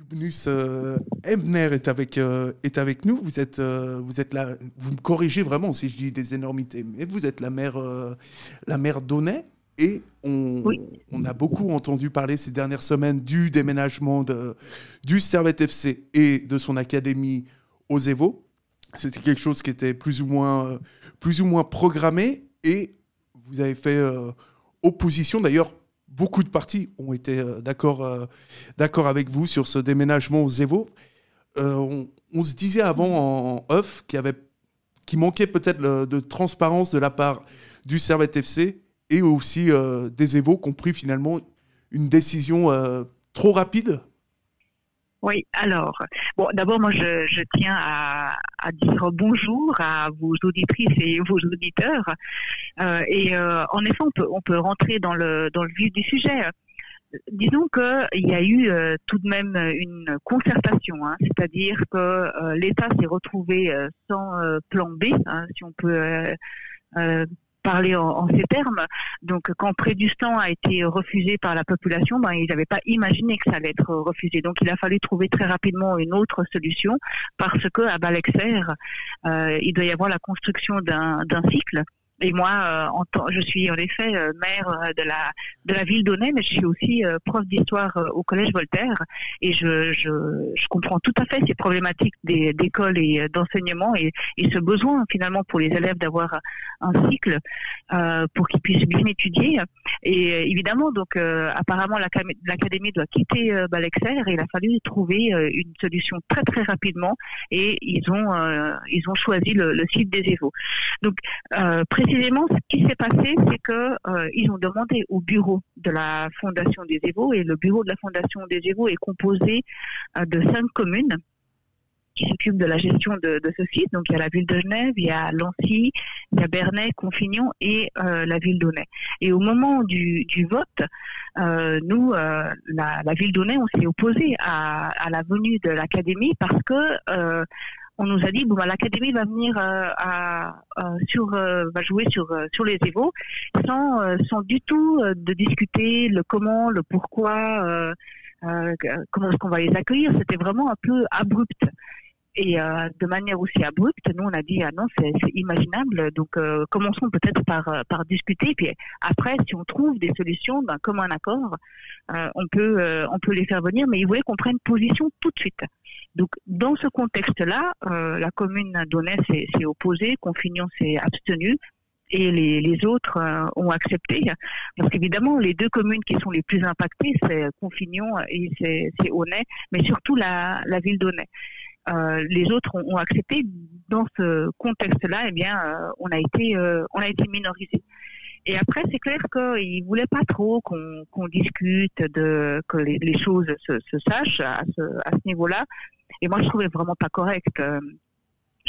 Lubnus euh, Ebner est avec, euh, est avec nous. Vous êtes, euh, vous êtes là. Vous me corrigez vraiment si je dis des énormités, mais vous êtes la mère, la mère d'Aunay. Et on, on, a beaucoup entendu parler ces dernières semaines du déménagement de, du Servette FC et de son académie aux Evo. C'était quelque chose qui était plus ou moins, plus ou moins programmé. Et vous avez fait opposition. D'ailleurs, beaucoup de partis ont été euh, d'accord euh, d'accord avec vous sur ce déménagement aux Evo. Euh, on, se disait avant en off qu'il qui manquait peut-être de transparence de la part du Servette FC et aussi des Evo qui ont pris finalement une décision trop rapide oui, alors, bon, d'abord, moi, je, tiens à, dire bonjour à vos auditrices et vos auditeurs. Euh, et euh, en effet, on peut, on peut rentrer dans le, dans le vif du sujet. Disons qu'il y a eu euh, tout de même une concertation, hein, c'est-à-dire que l'État s'est retrouvé sans plan B, hein, si on peut parler en, ces termes. Donc, quand Près du Stand a été refusé par la population, ben, ils n'avaient pas imaginé que ça allait être refusé. Donc, il a fallu trouver très rapidement une autre solution parce que à Balexer, euh, il doit y avoir la construction d'un cycle et moi, euh, je suis en effet euh, maire euh, de la ville d'Aunay, mais je suis aussi prof d'histoire au collège Voltaire, et je, comprends tout à fait ces problématiques d'école et d'enseignement et, ce besoin finalement pour les élèves d'avoir un cycle euh, pour qu'ils puissent bien étudier. Et évidemment, donc apparemment l'académie doit quitter Balexer et il a fallu trouver une solution très très rapidement et ils ont ils ont choisi le, le site des Évaux. Donc précisément, ce qui s'est passé, c'est que euh, ils ont demandé au bureau de la Fondation des Évaux, et le bureau de la Fondation des Évaux est composé euh, de cinq communes qui s'occupent de la gestion de, ce site. Donc il y a la ville de Genève, il y a Lancy, il y a Bernay, Confignon et euh, la ville d'Aunay. Et au moment du, vote, nous, la, ville d'Aunay, on s'est opposé à, à, la venue de l'académie parce que on nous a dit bon bah, l'académie va venir euh, sur euh, va jouer sur euh, les Évaux sans du tout de discuter le comment le pourquoi comment est-ce qu'on va les accueillir. C'était vraiment un peu abrupt. Et de manière aussi abrupte, nous on a dit ah non c'est imaginable, donc commençons peut-être par par discuter, puis après si on trouve des solutions, ben, comme un accord, on peut on peut les faire venir, mais ils voulaient qu'on prenne position tout de suite. Donc, dans ce contexte-là, euh, la commune d'Aunay s'est opposée, Confignon s'est abstenu, et les, autres euh, ont accepté. Parce qu'évidemment, les deux communes qui sont les plus impactées, c'est Confignon et c'est Aunay, mais surtout la, ville d'Aunay. Euh, les autres ont, accepté. Dans ce contexte-là, eh bien, on a été, on a été minorisé. Et après, c'est clair qu'ils ne voulaient pas trop qu'on discute, de, que les, choses se, sachent à ce, à ce niveau-là. Et moi, je trouvais vraiment pas correct.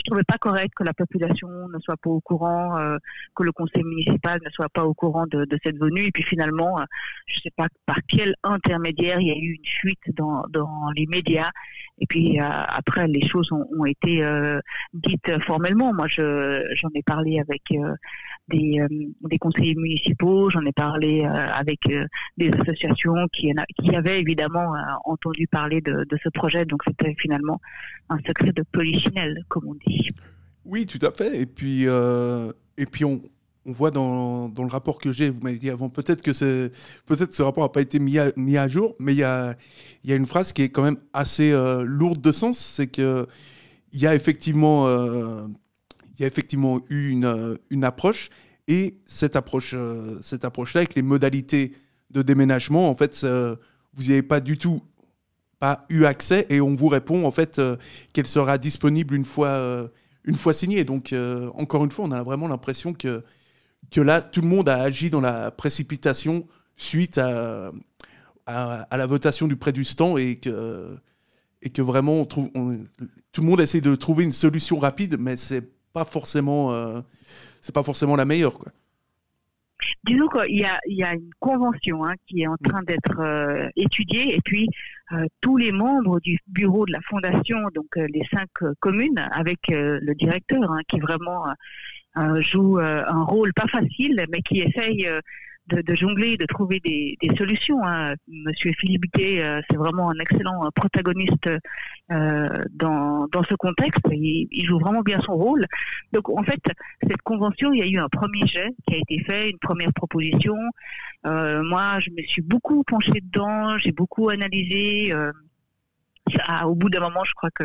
Je trouvais pas correct que la population ne soit pas au courant, euh, que le conseil municipal ne soit pas au courant de, cette venue. Et puis finalement, euh, je sais pas par quel intermédiaire il y a eu une fuite dans, dans les médias. Et puis euh, après, les choses ont, ont été dites formellement. Moi, je, j'en ai parlé avec des, des conseillers municipaux, j'en ai parlé avec des associations qui, qui avaient évidemment entendu parler de, de ce projet. Donc c'était finalement un secret de polichinelle, comme on dit. Oui, tout à fait. Et puis, euh, et puis on, on voit dans, dans, le rapport que j'ai, vous m'avez dit avant, peut-être que, peut-être ce rapport n'a pas été mis à, mis à jour, mais il y a, y a une phrase qui est quand même assez euh, lourde de sens, c'est qu'il y a effectivement, euh, il y a effectivement eu une, une approche, et cette approche, cette approche-là, avec les modalités de déménagement, en fait, vous n'y avez pas du tout pas eu accès et on vous répond en fait euh, qu'elle sera disponible une fois, euh, une fois signée. Donc euh, encore une fois, on a vraiment l'impression que, que là, tout le monde a agi dans la précipitation suite à, à, la votation du prêt du stand et que, et que vraiment on trouve, tout le monde essaie de trouver une solution rapide, mais c'est pas forcément, c'est pas forcément la meilleure. Quoi. Disons qu'il y a, il y a une convention hein, qui est en train d'être euh, étudiée. Et puis euh, tous les membres du bureau de la fondation, donc euh, les cinq communes, avec le directeur hein, qui vraiment joue un rôle pas facile, mais qui essaye de, jongler, de trouver des, solutions. Hein. Monsieur Philippe Gay, euh, c'est vraiment un excellent euh, protagoniste euh, dans, dans ce contexte. Il, il, joue vraiment bien son rôle. Donc en fait, cette convention, il y a eu un premier jet qui a été fait, une première proposition. moi, je me suis beaucoup penchée dedans, j'ai beaucoup analysé au bout d'un moment, je crois que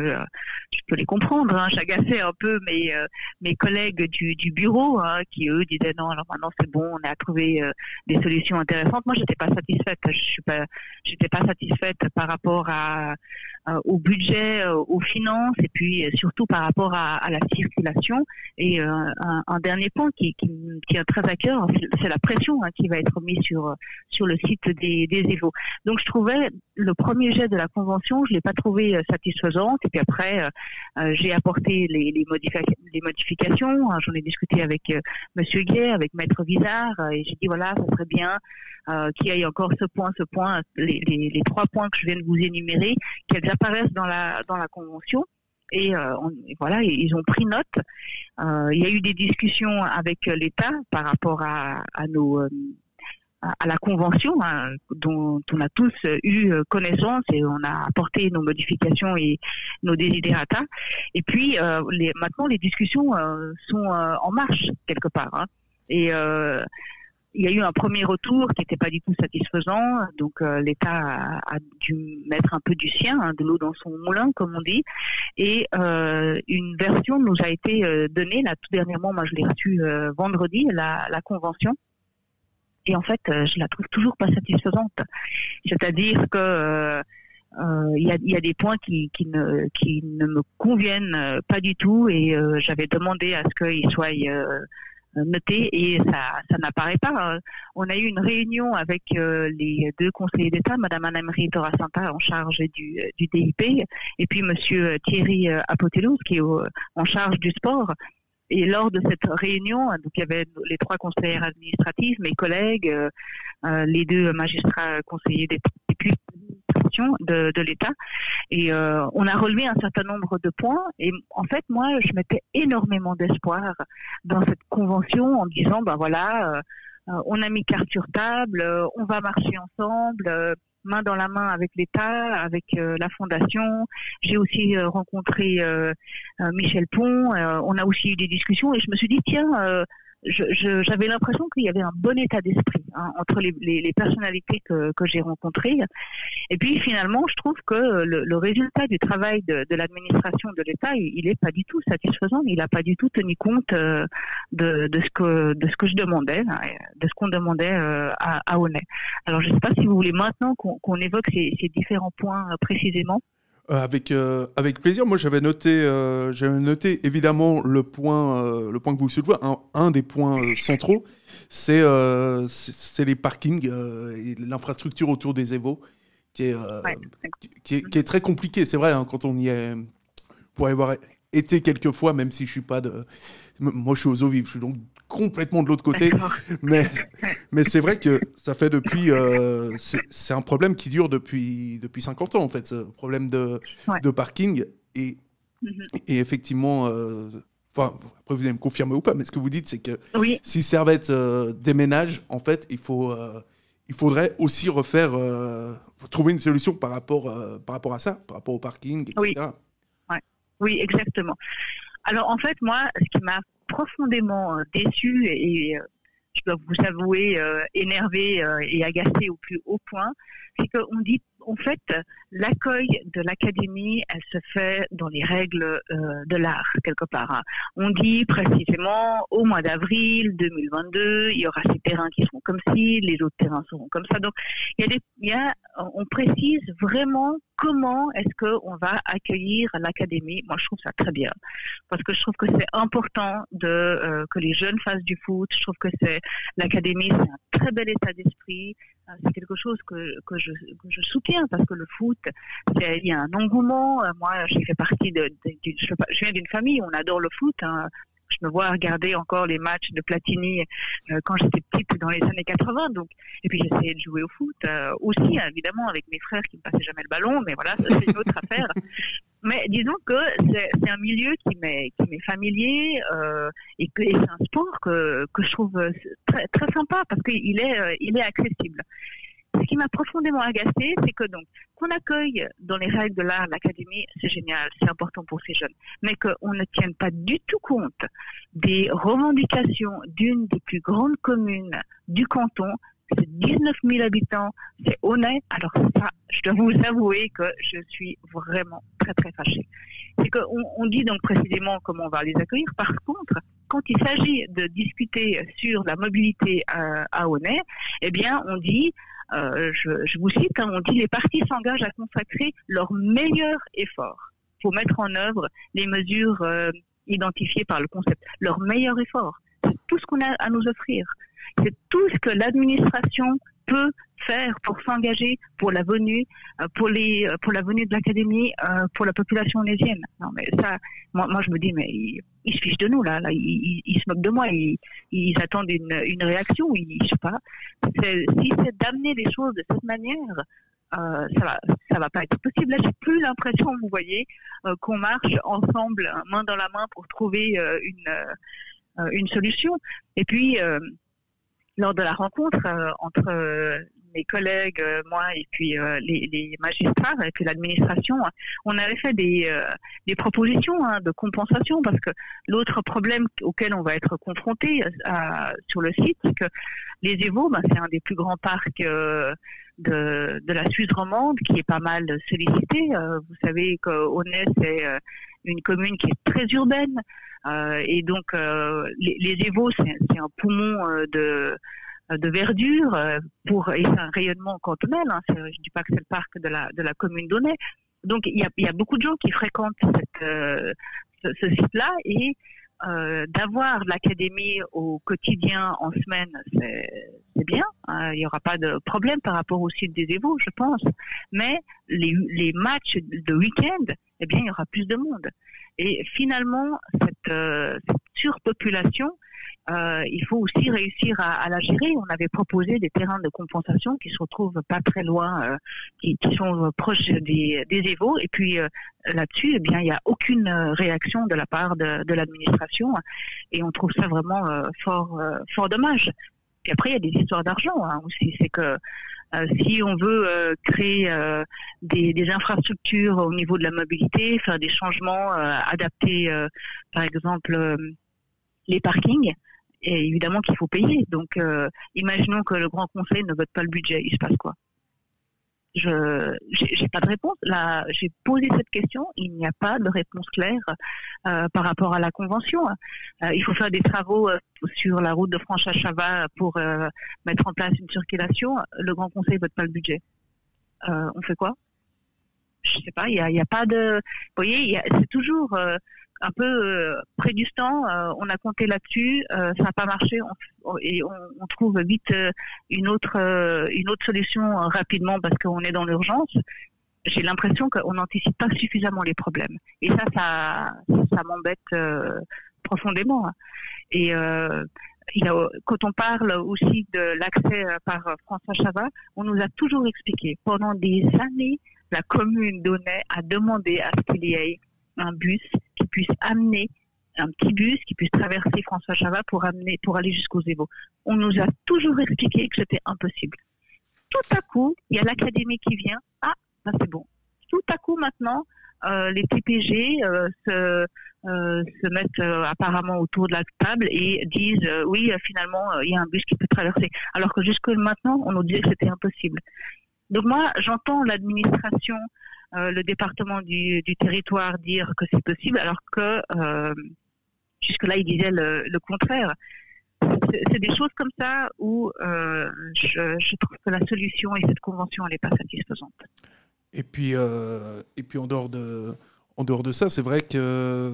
je peux les comprendre. Hein, J'agaçais un peu mes, euh, mes collègues du, du bureau hein, qui, eux, disaient non, alors maintenant c'est bon, on a trouvé euh, des solutions intéressantes. Moi, j'étais pas satisfaite. Je suis pas, pas satisfaite par rapport à, au budget, aux finances et puis surtout par rapport à, la circulation. Et un, dernier point qui, qui tient très à cœur, c'est la pression hein, qui va être mise sur, sur le site des, des Evo. Donc, je trouvais le premier jet de la convention, je l'ai pas trouvé euh, satisfaisante. Et puis après, euh, euh, j'ai apporté les, modifications. J'en ai discuté avec Monsieur Guay, avec Maître Vizard, et j'ai dit voilà, ça serait bien qu'il y ait encore ce point, ce point, les, trois points que je viens de vous énumérer, apparaissent dans la dans la convention. Et, voilà, ils ont pris note. il y a eu des discussions avec l'État par rapport à, à nos à la convention hein, dont on a tous eu connaissance et on a apporté nos modifications et nos desiderata. Et puis euh, les, maintenant les discussions euh, sont euh, en marche quelque part. Hein. Et il y a eu un premier retour qui n'était pas du tout satisfaisant, donc l'État a, dû mettre un peu du sien, hein, de l'eau dans son moulin, comme on dit, et une version nous a été donnée, là tout dernièrement, moi je l'ai reçue vendredi, la, la convention, et en fait, euh, je la trouve toujours pas satisfaisante. C'est-à-dire que euh, euh, il y, a, des points qui ne me conviennent pas du tout. Et j'avais demandé à ce qu'ils soient notés et ça, n'apparaît pas. On a eu une réunion avec les deux conseillers d'État, Madame Anne-Marie Torasanta en charge du, du DIP et puis Monsieur Thierry Apotelous qui est en charge du sport. Et lors de cette réunion, donc il y avait les trois conseillers administratifs, mes collègues, euh, euh, les deux magistrats conseillers des de, l'État, et euh, on a relevé un certain nombre de points. Et en fait, moi, je mettais énormément d'espoir dans cette convention en disant, ben voilà, on a mis carte sur table, on va marcher ensemble main dans la main avec l'État, avec euh, la Fondation. J'ai aussi euh, rencontré euh, Michel Pont. on a aussi eu des discussions et je me suis dit, tiens, j'avais l'impression qu'il y avait un bon état d'esprit hein, entre les, les, personnalités que, j'ai rencontrées. Et puis finalement, je trouve que le, résultat du travail de, l'administration de l'État, il n'est pas du tout satisfaisant. Il n'a pas du tout tenu compte euh, de, ce que de ce que je demandais, hein, de ce qu'on demandait euh, à, à Alors je ne sais pas si vous voulez maintenant qu'on évoque ces, ces différents points euh, précisément. Euh, avec, euh, avec plaisir. Moi, j'avais noté, euh, j'avais noté évidemment le point, le point que vous soulevez. Un, un des points centraux, c'est c'est les parkings et l'infrastructure autour des Evo, qui est, qui, est, qui, est, très compliqué. C'est vrai, hein, quand on y est, pour y avoir été quelques fois, même si je suis pas de, moi, je suis aux eaux vives, je suis donc complètement de l'autre côté. Mais, mais c'est vrai que ça fait depuis. Euh, c'est un problème qui dure depuis, depuis 50 ans, en fait, ce problème de, de parking. Et, mhm. et effectivement. Euh, enfin, après, vous allez me confirmer ou pas, mais ce que vous dites, c'est que si Servette euh, déménage, en fait, il, faut, il faudrait aussi refaire, trouver une solution par rapport, par rapport à ça, par rapport au parking, etc. Oui, oui exactement. Alors, en fait, moi, ce qui m'a profondément euh, déçu et, euh, je dois vous avouer euh, énervé et agacé au plus haut point, c'est qu'on dit en fait, l'accueil de l'académie, elle se fait dans les règles de l'art, quelque part. Hein. On dit précisément au mois d'avril 2022, il y aura ces terrains qui seront comme ci, les autres terrains seront comme ça. Donc, y a on précise vraiment comment est-ce qu'on va accueillir l'académie. Moi, je trouve ça très bien parce que je trouve que c'est important de euh, que les jeunes fassent du foot. Je trouve que l'académie, c'est un très bel état d'esprit. C'est quelque chose que, que, je, que je soutiens parce que le foot, il y a un engouement. Euh, moi, j'ai fait partie de, je, viens d'une famille, on adore le foot. Hein je me vois regarder encore les matchs de Platini euh, quand j'étais petite dans les années 80. Donc, et puis j'essayais de jouer au foot euh, aussi, évidemment, avec mes frères qui ne passaient jamais le ballon, mais voilà, c'est une autre affaire. Mais disons que c'est un milieu qui m'est familier euh, et, que, c'est un sport que, que je trouve très, très sympa parce qu'il est, euh, est accessible. Ce qui m'a profondément agacé, c'est que donc qu'on accueille dans les règles de l'art l'académie, c'est génial, c'est important pour ces jeunes, mais qu'on ne tienne pas du tout compte des revendications d'une des plus grandes communes du canton, c'est 19 000 habitants, c'est honnête. Alors ça, je dois vous avouer que je suis vraiment très très fâchée. C'est qu'on on dit donc précisément comment on va les accueillir. Par contre, quand il s'agit de discuter sur la mobilité à, à eh bien, on dit, euh, je, vous cite, hein, on dit les partis s'engagent à consacrer leur meilleur effort pour mettre en œuvre les mesures euh, identifiées par le concept. Leur meilleur effort, c'est tout ce qu'on a à nous offrir c'est tout ce que l'administration peut faire pour s'engager pour la venue, euh, pour les, euh, pour la venue de l'académie, euh, pour la population onésienne. Non, mais ça, moi, je me dis, mais ils, se fichent de nous là, ils, se moquent de moi, ils, attendent une, une réaction, ils, je sais pas. Si c'est d'amener les choses de cette manière, ça va, ça va pas être possible. Là, j'ai plus l'impression, vous voyez, qu'on marche ensemble, main dans la main, pour trouver une, une solution. Et puis lors de la rencontre euh, entre euh, mes collègues, euh, moi et puis les, magistrats et puis l'administration, on avait fait des, des propositions hein, de compensation parce que l'autre problème auquel on va être confronté sur le site, c'est que les Évaux, ben, c'est un des plus grands parcs de, de, la Suisse romande qui est pas mal sollicité. vous savez qu'Aunay, c'est une commune qui est très urbaine. Euh, et donc, euh, les, les c'est un poumon euh, de, de verdure pour et c'est un rayonnement cantonal. Hein, je ne dis pas que c'est le parc de la de la commune d'Aunay. Donc il y a, y a, beaucoup de gens qui fréquentent cette, ce, site-là et d'avoir l'académie au quotidien en semaine, c'est bien. Hein, il n'y aura pas de problème par rapport au site des Évaux, je pense. Mais les, les matchs de week-end, eh bien, il y aura plus de monde. Et finalement, cette, euh, surpopulation, euh, il faut aussi réussir à, la gérer. On avait proposé des terrains de compensation qui se retrouvent pas très loin, euh, qui, sont proches des, des. Et puis là-dessus, eh bien, il n'y a aucune réaction de la part de, l'administration, et on trouve ça vraiment fort, fort dommage. Puis après, il y a des histoires d'argent hein, aussi. C'est que euh, si on veut euh, créer euh, des, infrastructures au niveau de la mobilité, faire des changements, adapter, par exemple, les parkings, et évidemment qu'il faut payer. Donc, imaginons que le Grand Conseil ne vote pas le budget, il se passe quoi? Je n'ai pas de réponse. Là, j'ai posé cette question, il n'y a pas de réponse claire euh, par rapport à la convention. Euh, il faut faire des travaux euh, sur la route de Franche-à-Chava pour mettre en place une circulation. Le Grand Conseil vote pas le budget. on fait quoi? Je sais pas. Il n'y a, a, pas de. Vous voyez, c'est toujours un peu euh, près du stand. Euh, on a compté là-dessus, euh, ça n'a pas marché et on, trouve vite une autre une autre solution rapidement parce qu'on est dans l'urgence. J'ai l'impression qu'on n'anticipe pas suffisamment les problèmes et ça, ça, m'embête profondément. Et il quand on parle aussi de l'accès par François Chavat, on nous a toujours expliqué pendant des années la commune donnait à demander à ce qu'il y ait un bus qui puisse amener un petit bus qui puisse traverser François Chavat pour amener pour aller jusqu'aux Évaux. On nous a toujours expliqué que c'était impossible. Tout à coup, il y a l'académie qui vient. Ah, ben c'est bon. Tout à coup maintenant, euh, les TPG euh, se, euh, se mettent apparemment autour de la table et disent oui, finalement, il y a un bus qui peut traverser. Alors que jusque maintenant, on nous disait que c'était impossible. Donc moi, j'entends l'administration le département du, territoire dire que c'est possible, alors que euh, jusque-là, il disait le, contraire. C'est des choses comme ça où euh, je, trouve que la solution et cette convention, elle n'est pas satisfaisante. Et puis, et puis en, dehors de, en dehors de ça, c'est vrai que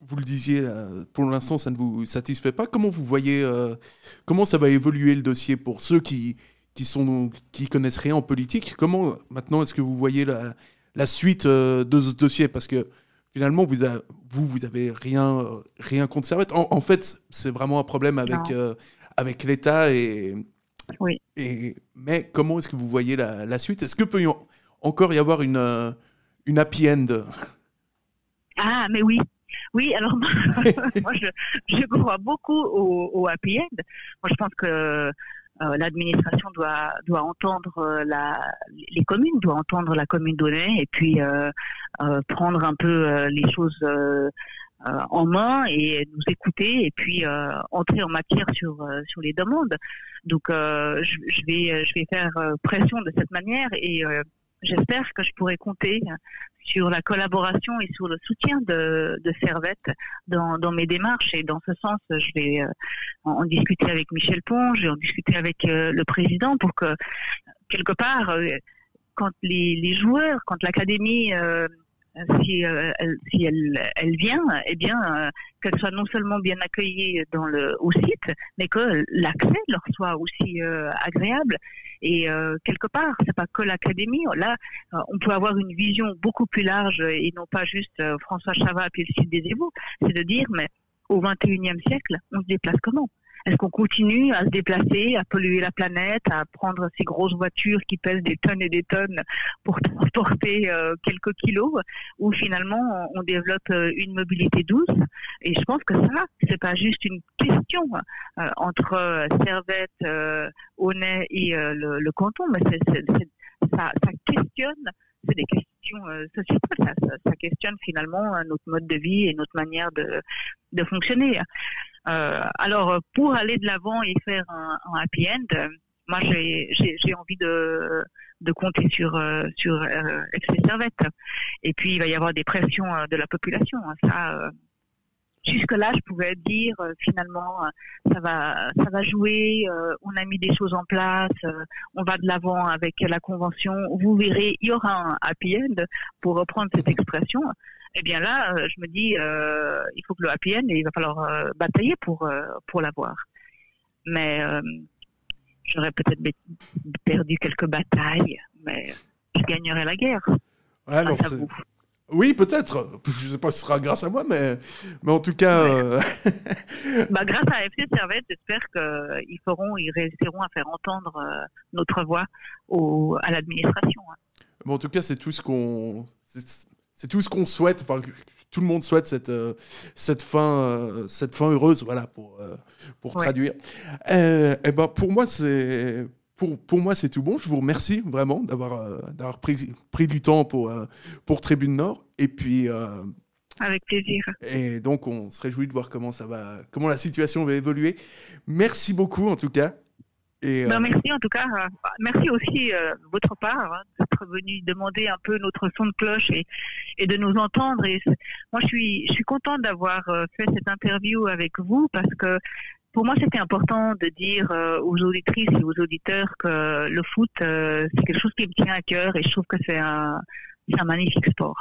vous le disiez, pour l'instant, ça ne vous satisfait pas. Comment vous voyez, comment ça va évoluer le dossier pour ceux qui, qui, sont, qui connaissent rien en politique? Comment maintenant est-ce que vous voyez la, la suite euh, de ce dossier parce que finalement vous vous vous avez rien euh, rien contre Servette. En, fait, c'est vraiment un problème avec euh, avec l'État et oui. Et mais comment est-ce que vous voyez la, suite? Est-ce que peut y encore y avoir une une happy end? Ah, mais oui. Oui, alors moi, je, crois beaucoup au, happy end. Moi, je pense que l'administration doit, doit entendre euh, la, les communes, doit entendre la commune donnée et puis euh, prendre un peu les choses en main et nous écouter et puis entrer en matière sur, sur les demandes. Donc, je, vais, je vais faire pression de cette manière et j'espère que je pourrai compter sur la collaboration et sur le soutien de, de Servette dans, dans, mes démarches. Et dans ce sens, je vais euh, en, discuter avec Michel Ponge, je vais en discuter avec euh, le président pour que, quelque part, euh, quand les, les joueurs, quand l'académie si, euh, elle, si elle, elle, vient, eh bien, euh, qu'elle soit non seulement bien accueillie dans le, au site, mais que l'accès leur soit aussi euh, agréable. Et quelque part, c'est pas que l'académie. Là, on peut avoir une vision beaucoup plus large et non pas juste François Chavat puis le site des Évaux. C'est de dire, mais au 21e siècle, on se déplace comment? Est-ce qu'on continue à se déplacer, à polluer la planète, à prendre ces grosses voitures qui pèsent des tonnes et des tonnes pour transporter euh, quelques kilos, ou finalement on développe euh, une mobilité douce? Et je pense que ça, c'est pas juste une question euh, entre Servette, Aunay et le, canton, mais ça, ça questionne c'est des questions sociétales. Ça, questionne finalement notre mode de vie et notre manière de, de fonctionner. Euh, alors, pour aller de l'avant et faire un, happy end, euh, moi, j'ai envie de, de compter sur, euh, sur euh, FC Servette. Et puis, il va y avoir des pressions de la population. Hein. Ça, jusque-là, je pouvais dire finalement, ça va, ça va jouer. on a mis des choses en place. on va de l'avant avec la convention. Vous verrez, il y aura un happy end pour reprendre cette expression eh bien là, euh, je me dis, euh, il faut que le happy end, il va falloir euh, batailler pour, pour l'avoir. Mais j'aurais peut-être perdu quelques batailles, mais je gagnerai la guerre. Oui, peut-être. Je ne sais pas si ce sera grâce à moi, mais, mais en tout cas. bah, grâce à FC Servette, j'espère qu'ils feront, ils réussiront à faire entendre notre voix au, à l'administration. Hein. en tout cas, c'est tout ce qu'on c'est tout ce qu'on souhaite. Enfin, tout le monde souhaite cette, euh, cette, fin, euh, cette fin heureuse, voilà, pour, euh, pour traduire. et eh ben, pour moi, c'est. Pour, pour, moi, c'est tout bon. Je vous remercie vraiment d'avoir d'avoir pris, pris du temps pour, pour Tribune Nord. Et puis. Avec plaisir. Et donc, on se réjouit de voir comment ça va, comment la situation va évoluer. Merci beaucoup, en tout cas. Et, ben, merci en tout cas. Euh, merci aussi euh, votre part hein, d'être venu demander un peu notre son de cloche et, et de nous entendre. Et moi, je suis, je suis contente d'avoir euh, fait cette interview avec vous parce que pour moi, c'était important de dire aux auditrices et aux auditeurs que le foot, c'est quelque chose qui me tient à cœur et je trouve que c'est un, un magnifique sport.